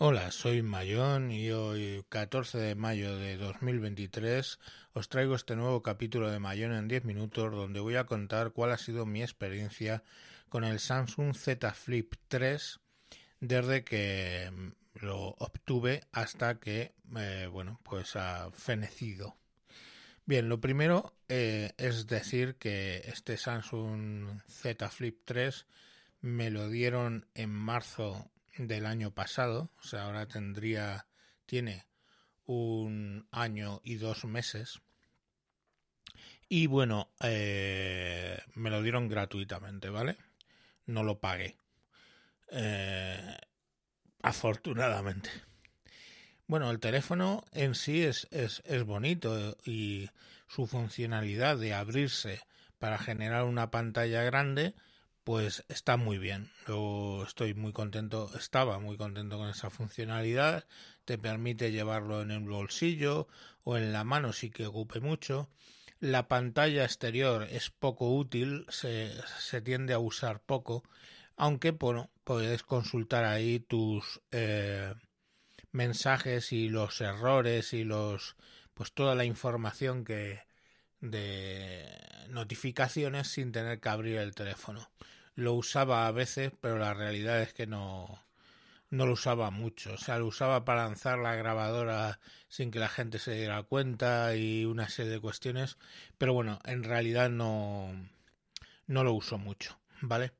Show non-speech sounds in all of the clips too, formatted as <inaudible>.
Hola, soy Mayón y hoy, 14 de mayo de 2023, os traigo este nuevo capítulo de Mayón en 10 minutos donde voy a contar cuál ha sido mi experiencia con el Samsung Z Flip 3 desde que lo obtuve hasta que, eh, bueno, pues ha fenecido. Bien, lo primero eh, es decir que este Samsung Z Flip 3 me lo dieron en marzo del año pasado, o sea, ahora tendría, tiene un año y dos meses. Y bueno, eh, me lo dieron gratuitamente, ¿vale? No lo pagué. Eh, afortunadamente. Bueno, el teléfono en sí es, es, es bonito y su funcionalidad de abrirse para generar una pantalla grande pues está muy bien. Yo estoy muy contento, estaba muy contento con esa funcionalidad. Te permite llevarlo en el bolsillo o en la mano si que ocupe mucho. La pantalla exterior es poco útil, se, tiende a usar poco, aunque puedes consultar ahí tus eh, mensajes y los errores y los pues toda la información que de notificaciones sin tener que abrir el teléfono lo usaba a veces, pero la realidad es que no, no lo usaba mucho. O sea, lo usaba para lanzar la grabadora sin que la gente se diera cuenta y una serie de cuestiones. Pero bueno, en realidad no, no lo uso mucho, ¿vale?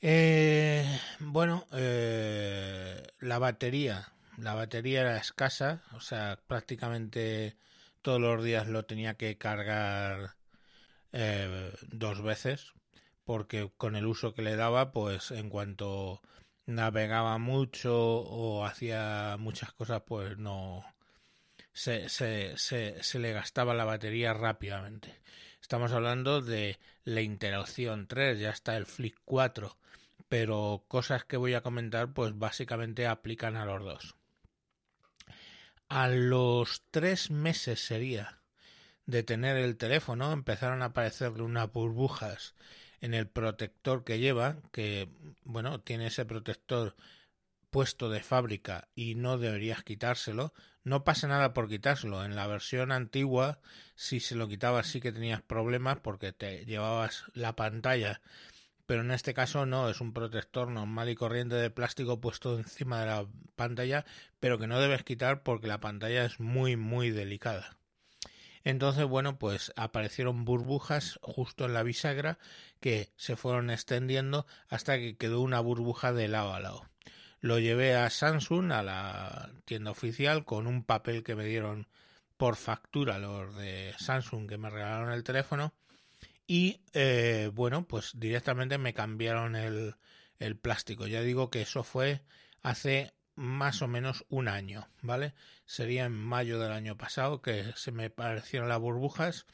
Eh, bueno, eh, la batería. La batería era escasa, o sea, prácticamente todos los días lo tenía que cargar eh, dos veces porque con el uso que le daba, pues en cuanto navegaba mucho o hacía muchas cosas, pues no se, se, se, se le gastaba la batería rápidamente. Estamos hablando de la interacción 3, ya está el Flip 4, pero cosas que voy a comentar, pues básicamente aplican a los dos. A los tres meses sería de tener el teléfono, empezaron a aparecerle unas burbujas en el protector que lleva, que bueno, tiene ese protector puesto de fábrica y no deberías quitárselo, no pasa nada por quitárselo. En la versión antigua, si se lo quitabas sí que tenías problemas porque te llevabas la pantalla, pero en este caso no, es un protector normal y corriente de plástico puesto encima de la pantalla, pero que no debes quitar porque la pantalla es muy muy delicada. Entonces, bueno, pues aparecieron burbujas justo en la bisagra que se fueron extendiendo hasta que quedó una burbuja de lado a lado. Lo llevé a Samsung, a la tienda oficial, con un papel que me dieron por factura los de Samsung que me regalaron el teléfono y eh, bueno, pues directamente me cambiaron el, el plástico. Ya digo que eso fue hace más o menos un año, ¿vale? Sería en mayo del año pasado que se me parecieron las burbujas,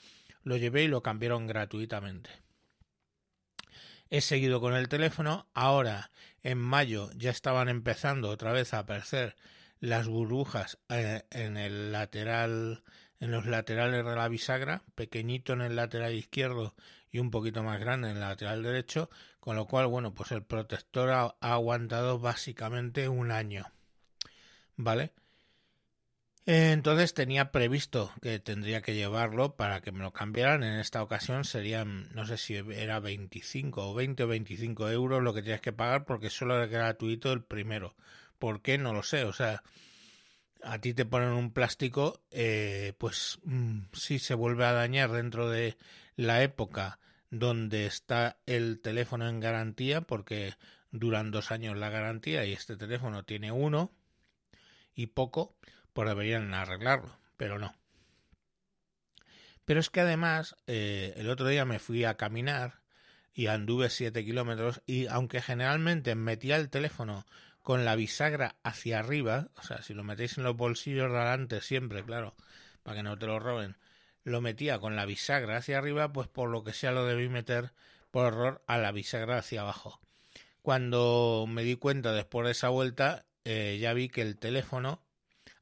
lo llevé y lo cambiaron gratuitamente. He seguido con el teléfono, ahora en mayo ya estaban empezando otra vez a aparecer las burbujas eh, en el lateral en los laterales de la bisagra, pequeñito en el lateral izquierdo y un poquito más grande en el lateral derecho, con lo cual, bueno, pues el protector ha, aguantado básicamente un año. ¿Vale? Entonces tenía previsto que tendría que llevarlo para que me lo cambiaran. En esta ocasión serían, no sé si era 25 o 20 o 25 euros lo que tienes que pagar porque solo es gratuito el primero. ¿Por qué? No lo sé. O sea, a ti te ponen un plástico, eh, pues mm, si se vuelve a dañar dentro de la época donde está el teléfono en garantía, porque duran dos años la garantía y este teléfono tiene uno y poco, pues deberían arreglarlo, pero no. Pero es que además, eh, el otro día me fui a caminar y anduve siete kilómetros y aunque generalmente metía el teléfono con la bisagra hacia arriba, o sea, si lo metéis en los bolsillos de adelante siempre, claro, para que no te lo roben, lo metía con la bisagra hacia arriba, pues por lo que sea lo debí meter por error a la bisagra hacia abajo. Cuando me di cuenta después de esa vuelta, eh, ya vi que el teléfono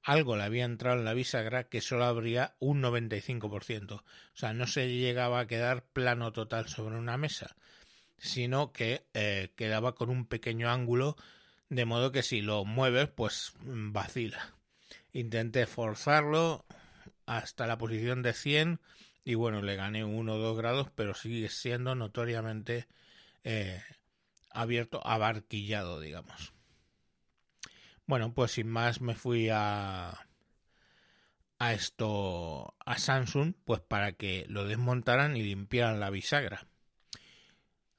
algo le había entrado en la bisagra que solo abría un 95%. O sea, no se llegaba a quedar plano total sobre una mesa, sino que eh, quedaba con un pequeño ángulo de modo que si lo mueves, pues vacila. Intenté forzarlo hasta la posición de 100 y bueno, le gané uno o dos grados, pero sigue siendo notoriamente eh, abierto, abarquillado, digamos. Bueno, pues sin más me fui a a esto a Samsung pues para que lo desmontaran y limpiaran la bisagra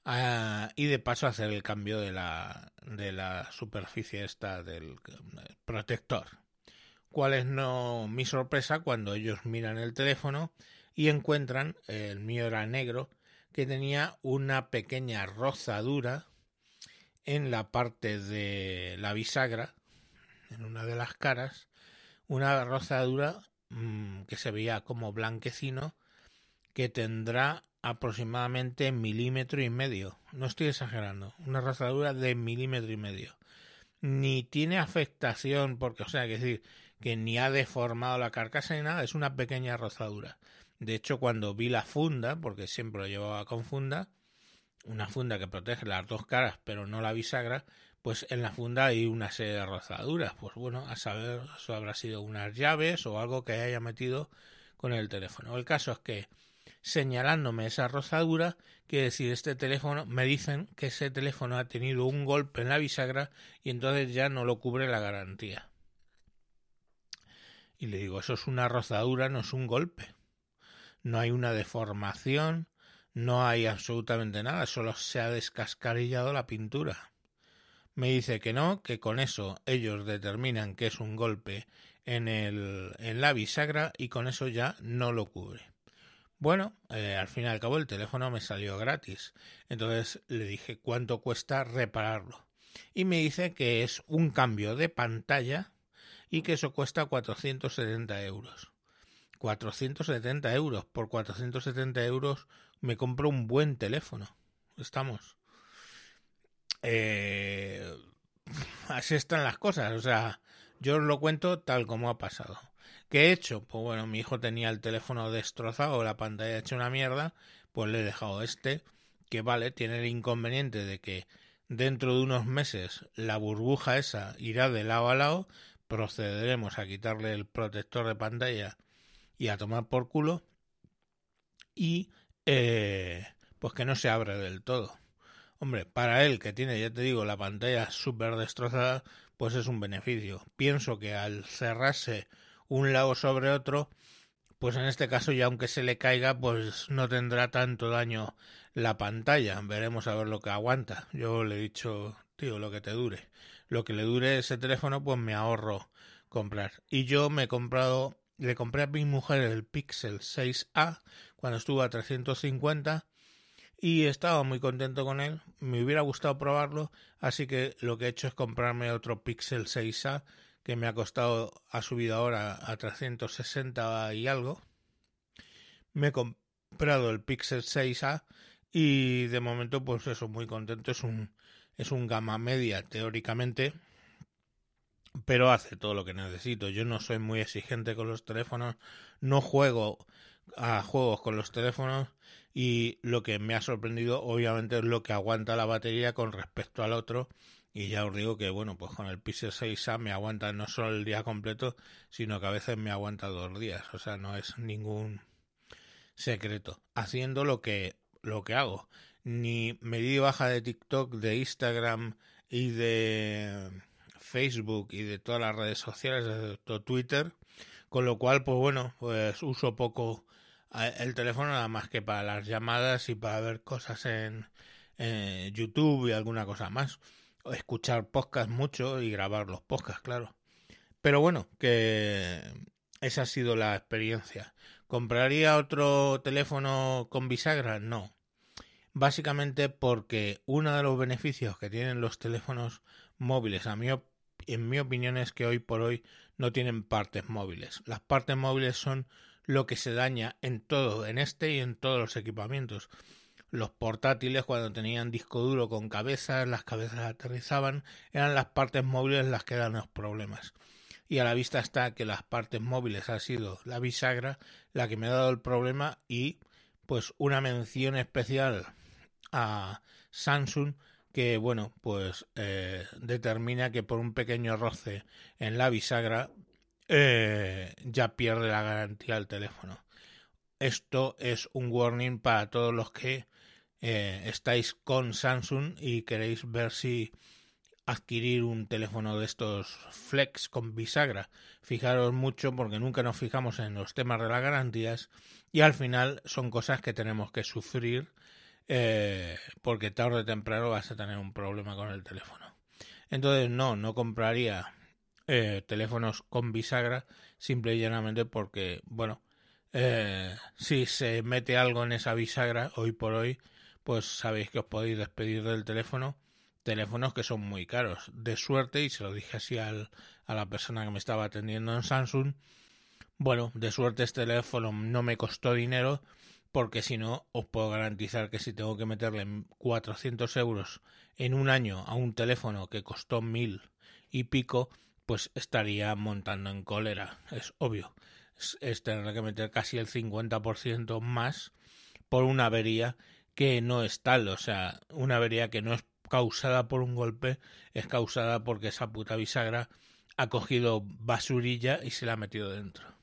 ah, y de paso hacer el cambio de la de la superficie esta del protector cuál es no mi sorpresa cuando ellos miran el teléfono y encuentran el mío era negro que tenía una pequeña rozadura en la parte de la bisagra en una de las caras una rozadura mmm, que se veía como blanquecino que tendrá aproximadamente milímetro y medio. No estoy exagerando. Una rozadura de milímetro y medio. Ni tiene afectación, porque, o sea, que decir, que ni ha deformado la carcasa ni nada, es una pequeña rozadura. De hecho, cuando vi la funda, porque siempre lo llevaba con funda, una funda que protege las dos caras, pero no la bisagra, pues en la funda hay una serie de rozaduras. Pues bueno, a saber, eso habrá sido unas llaves o algo que haya metido con el teléfono. El caso es que señalándome esa rozadura, quiere decir este teléfono, me dicen que ese teléfono ha tenido un golpe en la bisagra y entonces ya no lo cubre la garantía. Y le digo, eso es una rozadura, no es un golpe. No hay una deformación, no hay absolutamente nada, solo se ha descascarillado la pintura. Me dice que no, que con eso ellos determinan que es un golpe en, el, en la bisagra y con eso ya no lo cubre. Bueno, eh, al fin y al cabo el teléfono me salió gratis. Entonces le dije cuánto cuesta repararlo. Y me dice que es un cambio de pantalla y que eso cuesta 470 euros. 470 euros. Por 470 euros me compro un buen teléfono. Estamos eh, <laughs> así están las cosas. O sea, yo os lo cuento tal como ha pasado. ¿Qué he hecho? Pues bueno, mi hijo tenía el teléfono destrozado, la pantalla hecha una mierda, pues le he dejado este, que vale, tiene el inconveniente de que dentro de unos meses la burbuja esa irá de lado a lado, procederemos a quitarle el protector de pantalla y a tomar por culo y eh, pues que no se abra del todo. Hombre, para él que tiene, ya te digo, la pantalla súper destrozada, pues es un beneficio. Pienso que al cerrarse un lado sobre otro, pues en este caso ya aunque se le caiga, pues no tendrá tanto daño la pantalla. Veremos a ver lo que aguanta. Yo le he dicho, tío, lo que te dure. Lo que le dure ese teléfono, pues me ahorro comprar. Y yo me he comprado, le compré a mi mujer el Pixel 6A cuando estuvo a 350 y estaba muy contento con él. Me hubiera gustado probarlo, así que lo que he hecho es comprarme otro Pixel 6A que me ha costado, ha subido ahora a 360 y algo. Me he comprado el Pixel 6A y de momento pues eso, muy contento. Es un, es un gama media teóricamente, pero hace todo lo que necesito. Yo no soy muy exigente con los teléfonos, no juego a juegos con los teléfonos y lo que me ha sorprendido obviamente es lo que aguanta la batería con respecto al otro. Y ya os digo que bueno pues con el Pixel 6a me aguanta no solo el día completo sino que a veces me aguanta dos días. O sea no es ningún secreto. Haciendo lo que lo que hago ni medida baja de TikTok de Instagram y de Facebook y de todas las redes sociales de Twitter con lo cual pues bueno pues uso poco el teléfono nada más que para las llamadas y para ver cosas en, YouTube y alguna cosa más. escuchar podcast mucho y grabar los podcasts, claro. Pero bueno, que esa ha sido la experiencia. ¿Compraría otro teléfono con bisagra? No. Básicamente porque uno de los beneficios que tienen los teléfonos móviles, a mí, en mi opinión, es que hoy por hoy no tienen partes móviles. Las partes móviles son lo que se daña en todo, en este y en todos los equipamientos. Los portátiles cuando tenían disco duro con cabezas, las cabezas aterrizaban, eran las partes móviles las que dan los problemas. Y a la vista está que las partes móviles ha sido la bisagra la que me ha dado el problema y pues una mención especial a Samsung que, bueno, pues eh, determina que por un pequeño roce en la bisagra eh, ya pierde la garantía el teléfono. Esto es un warning para todos los que eh, estáis con Samsung y queréis ver si adquirir un teléfono de estos flex con bisagra. Fijaros mucho porque nunca nos fijamos en los temas de las garantías y al final son cosas que tenemos que sufrir eh, porque tarde o temprano vas a tener un problema con el teléfono. Entonces no, no compraría eh, teléfonos con bisagra simple y llanamente porque, bueno, eh, si se mete algo en esa bisagra hoy por hoy, pues sabéis que os podéis despedir del teléfono. Teléfonos que son muy caros. De suerte, y se lo dije así al, a la persona que me estaba atendiendo en Samsung, bueno, de suerte este teléfono no me costó dinero, porque si no, os puedo garantizar que si tengo que meterle 400 euros en un año a un teléfono que costó mil y pico, pues estaría montando en cólera, es obvio. Es, tener que meter casi el 50% más por una avería que no es tal, o sea, una avería que no es causada por un golpe, es causada porque esa puta bisagra ha cogido basurilla y se la ha metido dentro.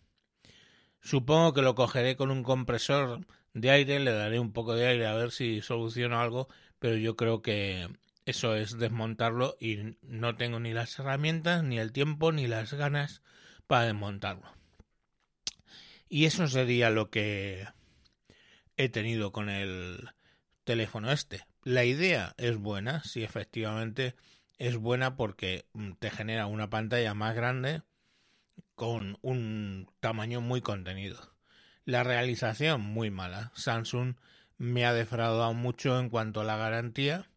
Supongo que lo cogeré con un compresor de aire, le daré un poco de aire a ver si soluciono algo, pero yo creo que eso es desmontarlo y no tengo ni las herramientas, ni el tiempo, ni las ganas para desmontarlo. Y eso sería lo que he tenido con el teléfono este. La idea es buena, sí, efectivamente es buena porque te genera una pantalla más grande, con un tamaño muy contenido. La realización muy mala. Samsung me ha defraudado mucho en cuanto a la garantía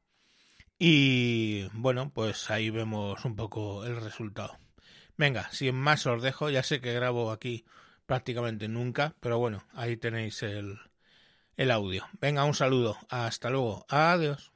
y bueno, pues ahí vemos un poco el resultado. Venga, sin más os dejo, ya sé que grabo aquí prácticamente nunca, pero bueno, ahí tenéis el, el audio. Venga, un saludo, hasta luego, adiós.